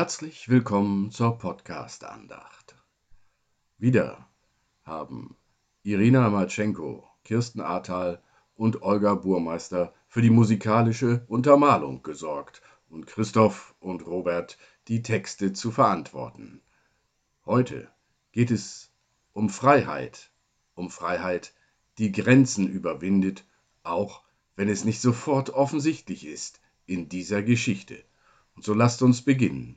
Herzlich willkommen zur Podcast-Andacht. Wieder haben Irina Matschenko, Kirsten Ahrtal und Olga Burmeister für die musikalische Untermalung gesorgt und Christoph und Robert die Texte zu verantworten. Heute geht es um Freiheit, um Freiheit, die Grenzen überwindet, auch wenn es nicht sofort offensichtlich ist in dieser Geschichte. Und so lasst uns beginnen,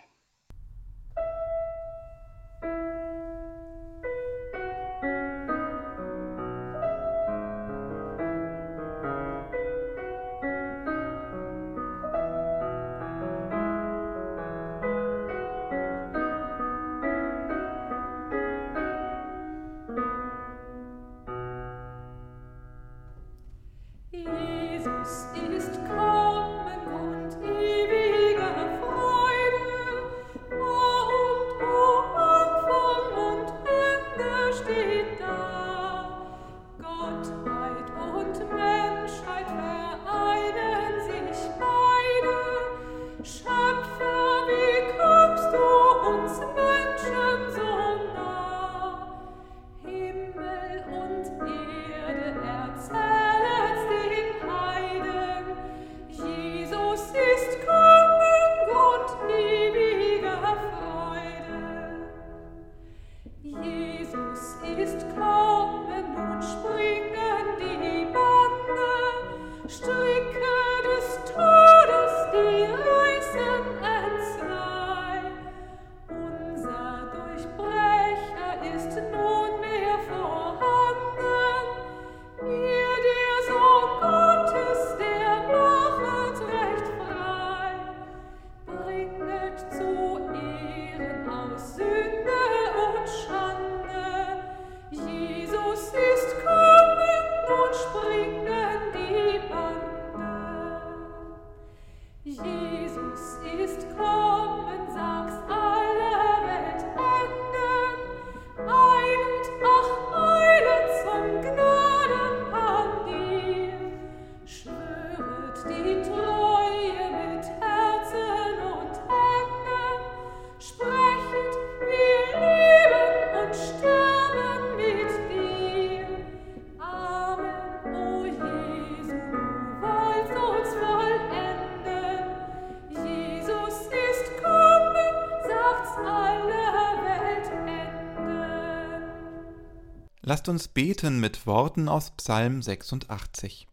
Lasst uns beten mit Worten aus Psalm 86.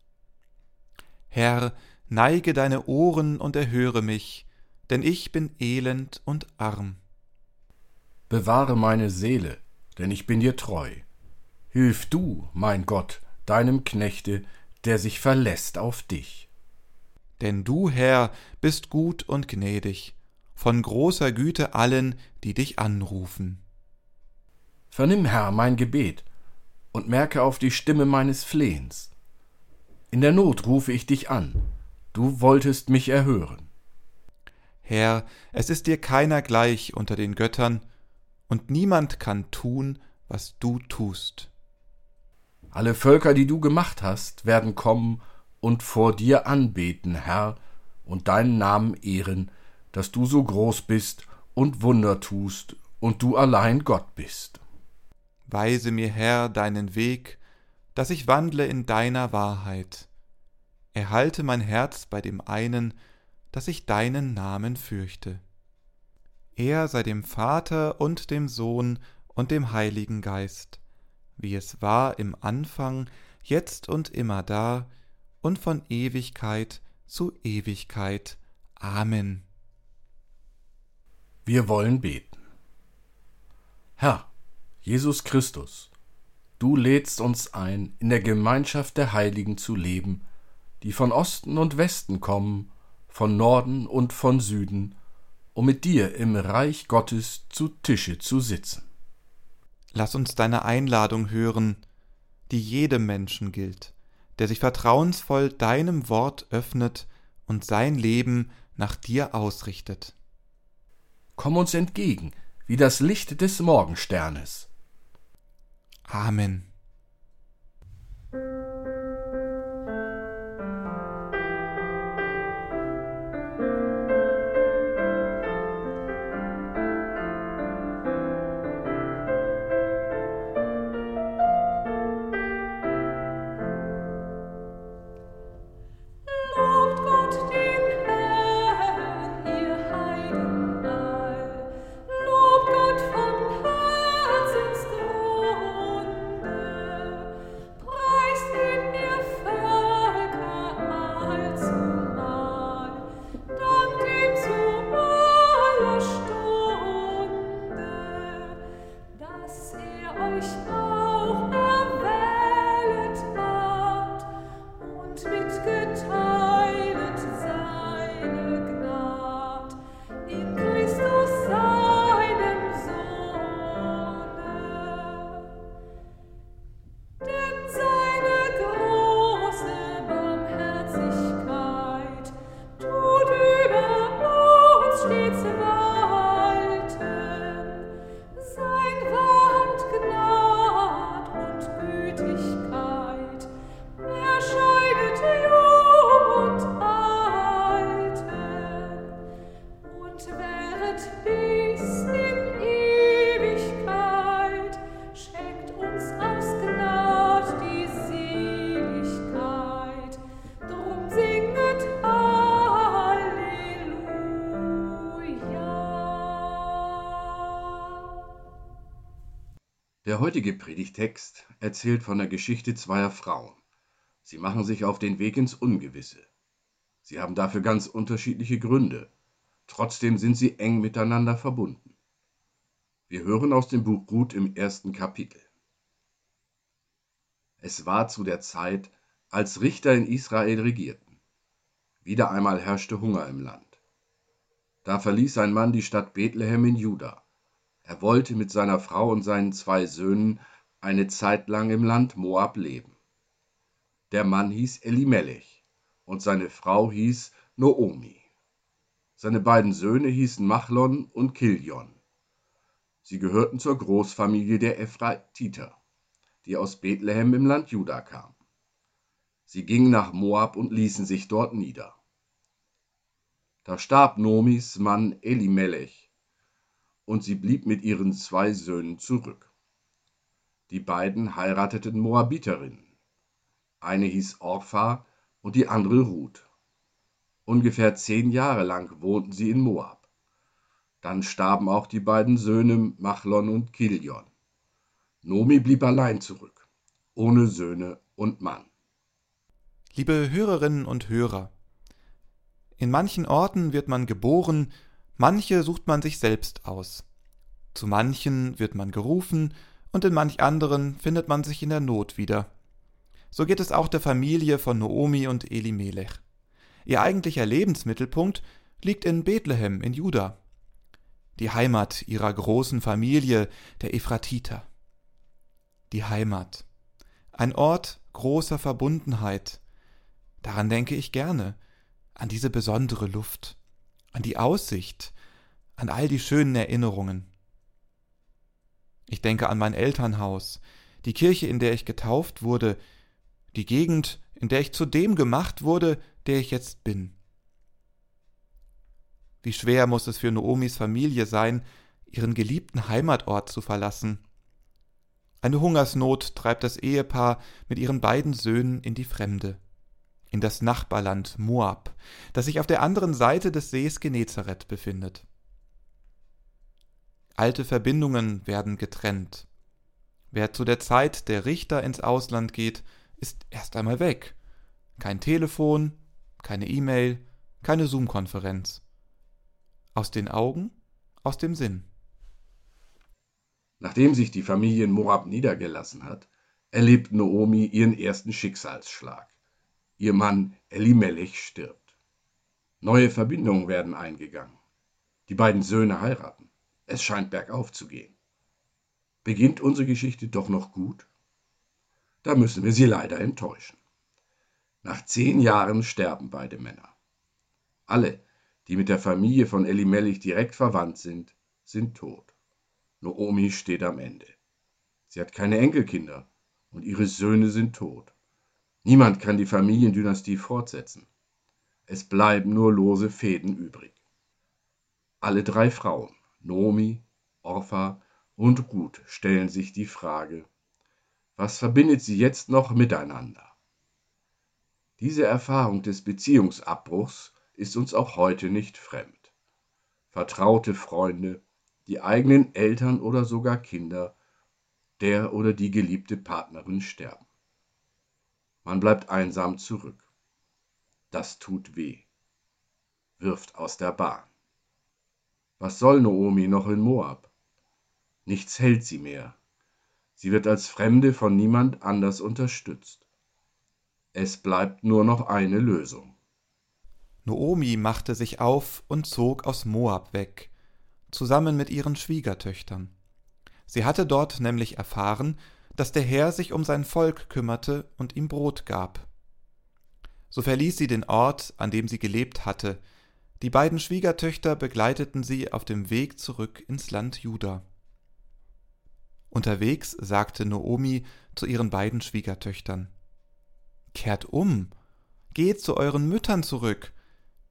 Herr, neige deine Ohren und erhöre mich, denn ich bin elend und arm. Bewahre meine Seele, denn ich bin dir treu. Hilf du, mein Gott, deinem Knechte, der sich verlässt auf dich. Denn du, Herr, bist gut und gnädig, von großer Güte allen, die dich anrufen. Vernimm, Herr, mein Gebet und merke auf die Stimme meines Flehens. In der Not rufe ich dich an, du wolltest mich erhören. Herr, es ist dir keiner gleich unter den Göttern, und niemand kann tun, was du tust. Alle Völker, die du gemacht hast, werden kommen und vor dir anbeten, Herr, und deinen Namen ehren, dass du so groß bist und Wunder tust und du allein Gott bist. Weise mir, Herr, deinen Weg, dass ich wandle in deiner Wahrheit. Erhalte mein Herz bei dem einen, dass ich deinen Namen fürchte. Er sei dem Vater und dem Sohn und dem Heiligen Geist, wie es war im Anfang, jetzt und immer da und von Ewigkeit zu Ewigkeit. Amen. Wir wollen beten. Herr, Jesus Christus, du lädst uns ein, in der Gemeinschaft der Heiligen zu leben, die von Osten und Westen kommen, von Norden und von Süden, um mit dir im Reich Gottes zu Tische zu sitzen. Lass uns deine Einladung hören, die jedem Menschen gilt, der sich vertrauensvoll deinem Wort öffnet und sein Leben nach dir ausrichtet. Komm uns entgegen, wie das Licht des Morgensternes. Amen. Heutige Predigtext erzählt von der Geschichte zweier Frauen. Sie machen sich auf den Weg ins Ungewisse. Sie haben dafür ganz unterschiedliche Gründe. Trotzdem sind sie eng miteinander verbunden. Wir hören aus dem Buch Ruth im ersten Kapitel. Es war zu der Zeit, als Richter in Israel regierten. Wieder einmal herrschte Hunger im Land. Da verließ ein Mann die Stadt Bethlehem in Juda er wollte mit seiner Frau und seinen zwei Söhnen eine Zeit lang im Land Moab leben. Der Mann hieß Elimelech und seine Frau hieß Noomi. Seine beiden Söhne hießen Machlon und Kiljon. Sie gehörten zur Großfamilie der Ephratiter, die aus Bethlehem im Land Juda kam. Sie gingen nach Moab und ließen sich dort nieder. Da starb Nomis Mann Elimelech und sie blieb mit ihren zwei Söhnen zurück. Die beiden heirateten Moabiterinnen. Eine hieß Orpha und die andere Ruth. Ungefähr zehn Jahre lang wohnten sie in Moab. Dann starben auch die beiden Söhne Machlon und Kilion. Nomi blieb allein zurück, ohne Söhne und Mann. Liebe Hörerinnen und Hörer, in manchen Orten wird man geboren, Manche sucht man sich selbst aus. Zu manchen wird man gerufen und in manch anderen findet man sich in der Not wieder. So geht es auch der Familie von Noomi und Elimelech. Ihr eigentlicher Lebensmittelpunkt liegt in Bethlehem in Juda, die Heimat ihrer großen Familie, der Ephratiter. Die Heimat. Ein Ort großer Verbundenheit. Daran denke ich gerne, an diese besondere Luft an die Aussicht, an all die schönen Erinnerungen. Ich denke an mein Elternhaus, die Kirche, in der ich getauft wurde, die Gegend, in der ich zu dem gemacht wurde, der ich jetzt bin. Wie schwer muss es für Noomis Familie sein, ihren geliebten Heimatort zu verlassen. Eine Hungersnot treibt das Ehepaar mit ihren beiden Söhnen in die Fremde in das Nachbarland Moab, das sich auf der anderen Seite des Sees Genezareth befindet. Alte Verbindungen werden getrennt. Wer zu der Zeit der Richter ins Ausland geht, ist erst einmal weg. Kein Telefon, keine E-Mail, keine Zoom-Konferenz. Aus den Augen, aus dem Sinn. Nachdem sich die Familie in Moab niedergelassen hat, erlebt Noomi ihren ersten Schicksalsschlag. Ihr Mann Elimelech stirbt. Neue Verbindungen werden eingegangen. Die beiden Söhne heiraten. Es scheint bergauf zu gehen. Beginnt unsere Geschichte doch noch gut? Da müssen wir sie leider enttäuschen. Nach zehn Jahren sterben beide Männer. Alle, die mit der Familie von Elimelech direkt verwandt sind, sind tot. Noomi steht am Ende. Sie hat keine Enkelkinder und ihre Söhne sind tot. Niemand kann die Familiendynastie fortsetzen. Es bleiben nur lose Fäden übrig. Alle drei Frauen, Nomi, Orpha und Ruth, stellen sich die Frage, was verbindet sie jetzt noch miteinander? Diese Erfahrung des Beziehungsabbruchs ist uns auch heute nicht fremd. Vertraute Freunde, die eigenen Eltern oder sogar Kinder, der oder die geliebte Partnerin sterben. Man bleibt einsam zurück. Das tut weh. Wirft aus der Bahn. Was soll Noomi noch in Moab? Nichts hält sie mehr. Sie wird als Fremde von niemand anders unterstützt. Es bleibt nur noch eine Lösung. Noomi machte sich auf und zog aus Moab weg, zusammen mit ihren Schwiegertöchtern. Sie hatte dort nämlich erfahren, dass der Herr sich um sein Volk kümmerte und ihm Brot gab. So verließ sie den Ort, an dem sie gelebt hatte. Die beiden Schwiegertöchter begleiteten sie auf dem Weg zurück ins Land Juda. Unterwegs sagte Noomi zu ihren beiden Schwiegertöchtern Kehrt um, geht zu euren Müttern zurück.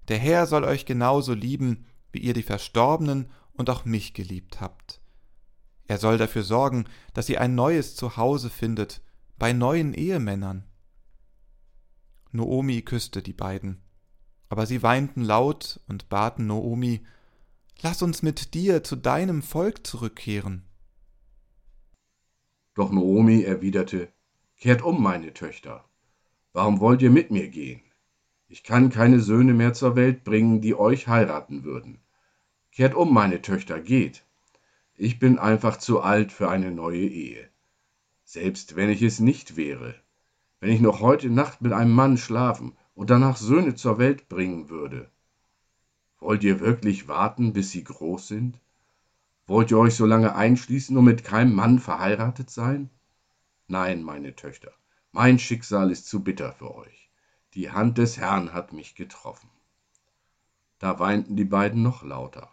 Der Herr soll euch genauso lieben, wie ihr die Verstorbenen und auch mich geliebt habt. Er soll dafür sorgen, dass sie ein neues Zuhause findet, bei neuen Ehemännern. Noomi küsste die beiden, aber sie weinten laut und baten Noomi, Lass uns mit dir zu deinem Volk zurückkehren. Doch Noomi erwiderte, Kehrt um, meine Töchter. Warum wollt ihr mit mir gehen? Ich kann keine Söhne mehr zur Welt bringen, die euch heiraten würden. Kehrt um, meine Töchter, geht. Ich bin einfach zu alt für eine neue Ehe. Selbst wenn ich es nicht wäre, wenn ich noch heute Nacht mit einem Mann schlafen und danach Söhne zur Welt bringen würde. Wollt ihr wirklich warten, bis sie groß sind? Wollt ihr euch so lange einschließen und mit keinem Mann verheiratet sein? Nein, meine Töchter, mein Schicksal ist zu bitter für euch. Die Hand des Herrn hat mich getroffen. Da weinten die beiden noch lauter.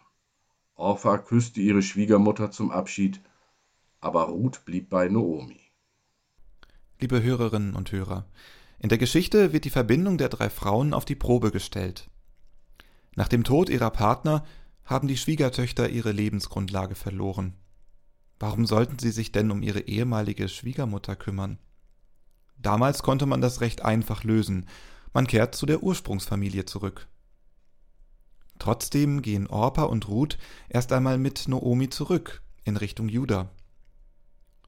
Orpha küsste ihre Schwiegermutter zum Abschied, aber Ruth blieb bei Noomi. Liebe Hörerinnen und Hörer, in der Geschichte wird die Verbindung der drei Frauen auf die Probe gestellt. Nach dem Tod ihrer Partner haben die Schwiegertöchter ihre Lebensgrundlage verloren. Warum sollten sie sich denn um ihre ehemalige Schwiegermutter kümmern? Damals konnte man das recht einfach lösen, man kehrt zu der Ursprungsfamilie zurück. Trotzdem gehen Orpa und Ruth erst einmal mit Noomi zurück in Richtung Juda.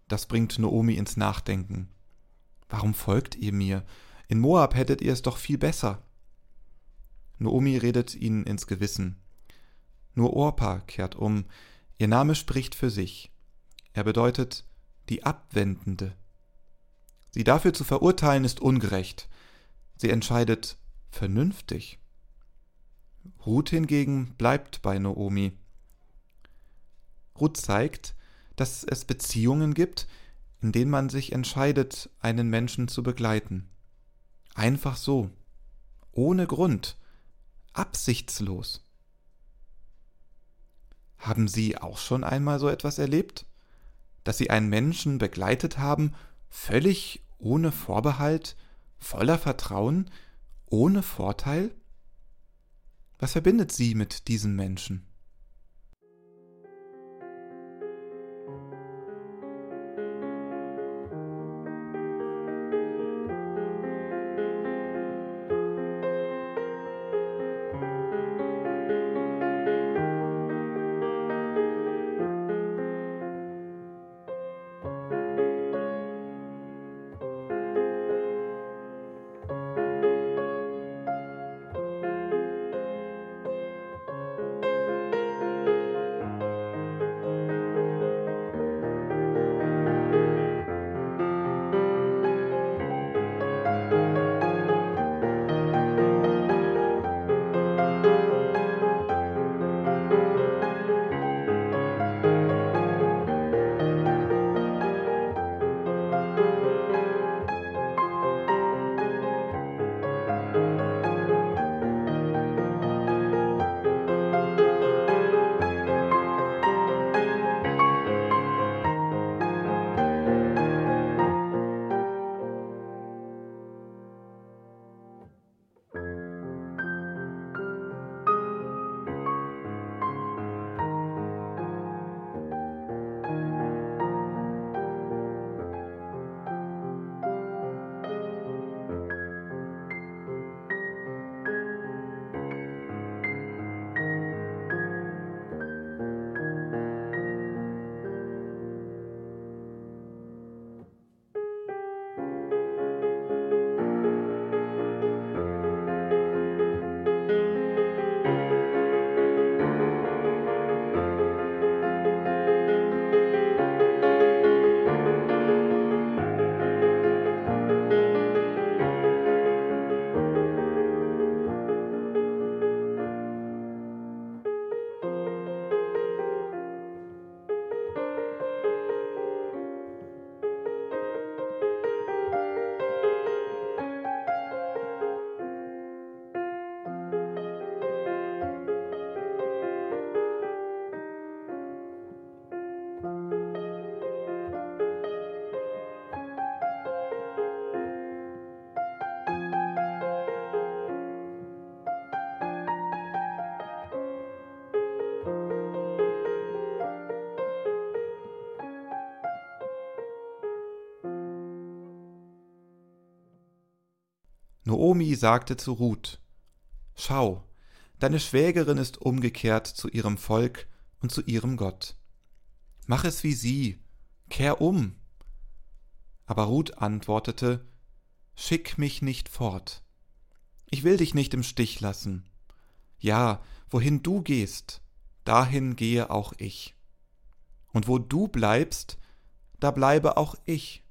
Das bringt Noomi ins Nachdenken. Warum folgt ihr mir? In Moab hättet ihr es doch viel besser. Noomi redet ihnen ins Gewissen. Nur Orpa kehrt um, ihr Name spricht für sich. Er bedeutet die Abwendende. Sie dafür zu verurteilen ist ungerecht. Sie entscheidet vernünftig. Ruth hingegen bleibt bei Noomi. Ruth zeigt, dass es Beziehungen gibt, in denen man sich entscheidet, einen Menschen zu begleiten. Einfach so, ohne Grund, absichtslos. Haben Sie auch schon einmal so etwas erlebt? Dass Sie einen Menschen begleitet haben, völlig ohne Vorbehalt, voller Vertrauen, ohne Vorteil? Was verbindet Sie mit diesen Menschen? Noomi sagte zu Ruth, Schau, deine Schwägerin ist umgekehrt zu ihrem Volk und zu ihrem Gott. Mach es wie sie, kehr um. Aber Ruth antwortete, Schick mich nicht fort. Ich will dich nicht im Stich lassen. Ja, wohin du gehst, dahin gehe auch ich. Und wo du bleibst, da bleibe auch ich.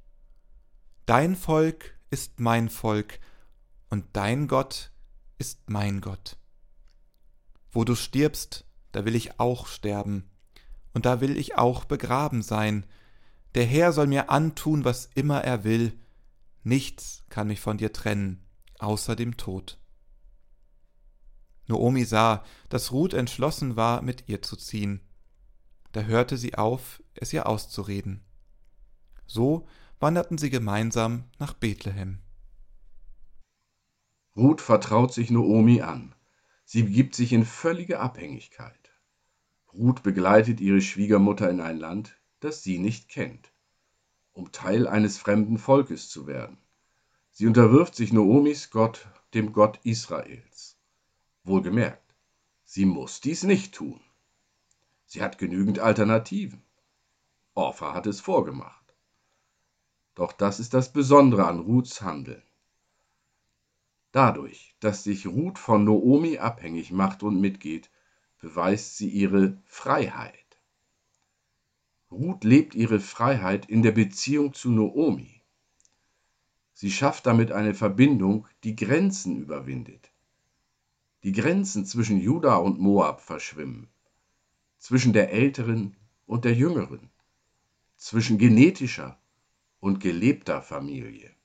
Dein Volk ist mein Volk, und dein Gott ist mein Gott. Wo du stirbst, da will ich auch sterben, und da will ich auch begraben sein. Der Herr soll mir antun, was immer er will, nichts kann mich von dir trennen, außer dem Tod. Noomi sah, dass Ruth entschlossen war, mit ihr zu ziehen. Da hörte sie auf, es ihr auszureden. So wanderten sie gemeinsam nach Bethlehem. Ruth vertraut sich Noomi an. Sie begibt sich in völlige Abhängigkeit. Ruth begleitet ihre Schwiegermutter in ein Land, das sie nicht kennt, um Teil eines fremden Volkes zu werden. Sie unterwirft sich Noomis Gott, dem Gott Israels. Wohlgemerkt, sie muss dies nicht tun. Sie hat genügend Alternativen. Orpha hat es vorgemacht. Doch das ist das Besondere an Ruths Handeln. Dadurch, dass sich Ruth von Noomi abhängig macht und mitgeht, beweist sie ihre Freiheit. Ruth lebt ihre Freiheit in der Beziehung zu Noomi. Sie schafft damit eine Verbindung, die Grenzen überwindet. Die Grenzen zwischen Juda und Moab verschwimmen, zwischen der älteren und der jüngeren, zwischen genetischer und gelebter Familie.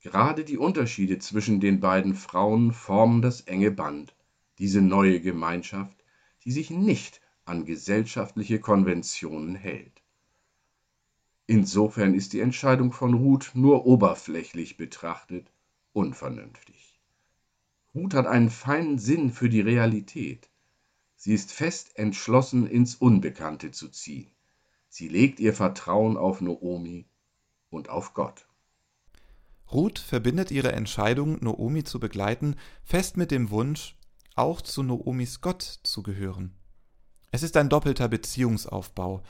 Gerade die Unterschiede zwischen den beiden Frauen formen das enge Band, diese neue Gemeinschaft, die sich nicht an gesellschaftliche Konventionen hält. Insofern ist die Entscheidung von Ruth nur oberflächlich betrachtet unvernünftig. Ruth hat einen feinen Sinn für die Realität. Sie ist fest entschlossen, ins Unbekannte zu ziehen. Sie legt ihr Vertrauen auf Noomi und auf Gott. Ruth verbindet ihre Entscheidung, Noomi zu begleiten, fest mit dem Wunsch, auch zu Noomis Gott zu gehören. Es ist ein doppelter Beziehungsaufbau.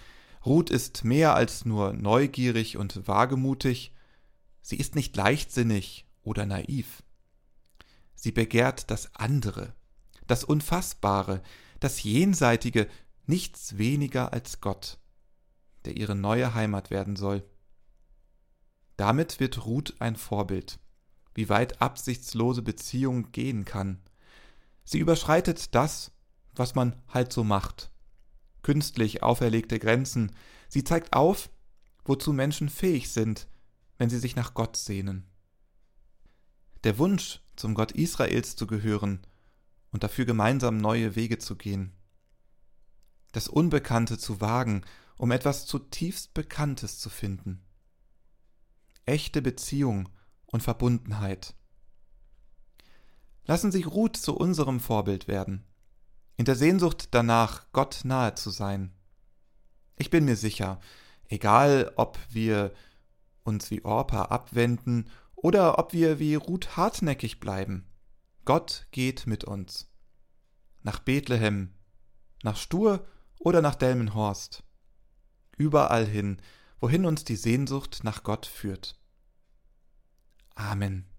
Ruth ist mehr als nur neugierig und wagemutig, sie ist nicht leichtsinnig oder naiv. Sie begehrt das andere, das Unfassbare, das Jenseitige, nichts weniger als Gott, der ihre neue Heimat werden soll. Damit wird Ruth ein Vorbild, wie weit absichtslose Beziehung gehen kann. Sie überschreitet das, was man halt so macht. Künstlich auferlegte Grenzen. Sie zeigt auf, wozu Menschen fähig sind, wenn sie sich nach Gott sehnen. Der Wunsch, zum Gott Israels zu gehören und dafür gemeinsam neue Wege zu gehen. Das Unbekannte zu wagen, um etwas zutiefst Bekanntes zu finden echte Beziehung und Verbundenheit. Lassen Sie Ruth zu unserem Vorbild werden, in der Sehnsucht danach, Gott nahe zu sein. Ich bin mir sicher, egal ob wir uns wie Orpa abwenden oder ob wir wie Ruth hartnäckig bleiben, Gott geht mit uns. Nach Bethlehem, nach Stur oder nach Delmenhorst. Überall hin, wohin uns die Sehnsucht nach Gott führt. Amen.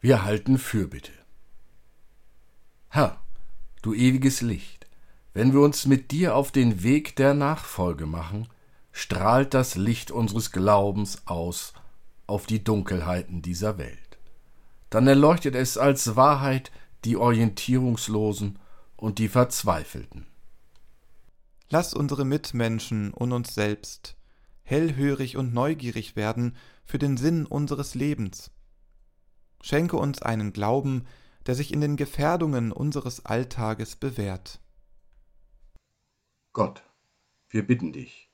Wir halten Fürbitte. Herr, du ewiges Licht, wenn wir uns mit dir auf den Weg der Nachfolge machen, strahlt das Licht unseres Glaubens aus auf die Dunkelheiten dieser Welt. Dann erleuchtet es als Wahrheit die Orientierungslosen und die Verzweifelten. Lass unsere Mitmenschen und uns selbst hellhörig und neugierig werden für den Sinn unseres Lebens. Schenke uns einen Glauben, der sich in den Gefährdungen unseres Alltages bewährt. Gott, wir bitten dich,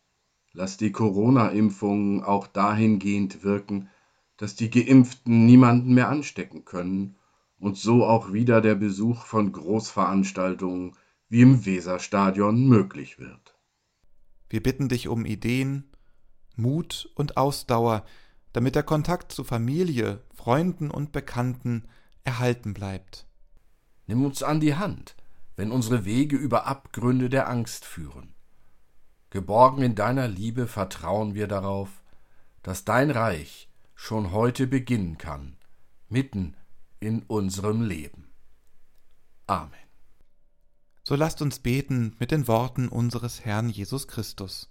lass die Corona-Impfungen auch dahingehend wirken, dass die Geimpften niemanden mehr anstecken können und so auch wieder der Besuch von Großveranstaltungen wie im Weserstadion möglich wird. Wir bitten dich um Ideen, Mut und Ausdauer, damit der Kontakt zu Familie, Freunden und Bekannten erhalten bleibt. Nimm uns an die Hand, wenn unsere Wege über Abgründe der Angst führen. Geborgen in deiner Liebe vertrauen wir darauf, dass dein Reich schon heute beginnen kann, mitten in unserem Leben. Amen. So lasst uns beten mit den Worten unseres Herrn Jesus Christus.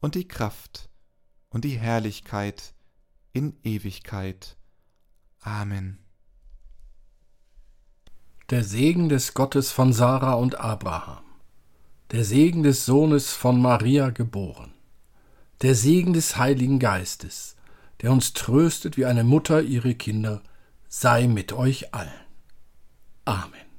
und die Kraft und die Herrlichkeit in Ewigkeit. Amen. Der Segen des Gottes von Sarah und Abraham, der Segen des Sohnes von Maria geboren, der Segen des Heiligen Geistes, der uns tröstet wie eine Mutter ihre Kinder, sei mit euch allen. Amen.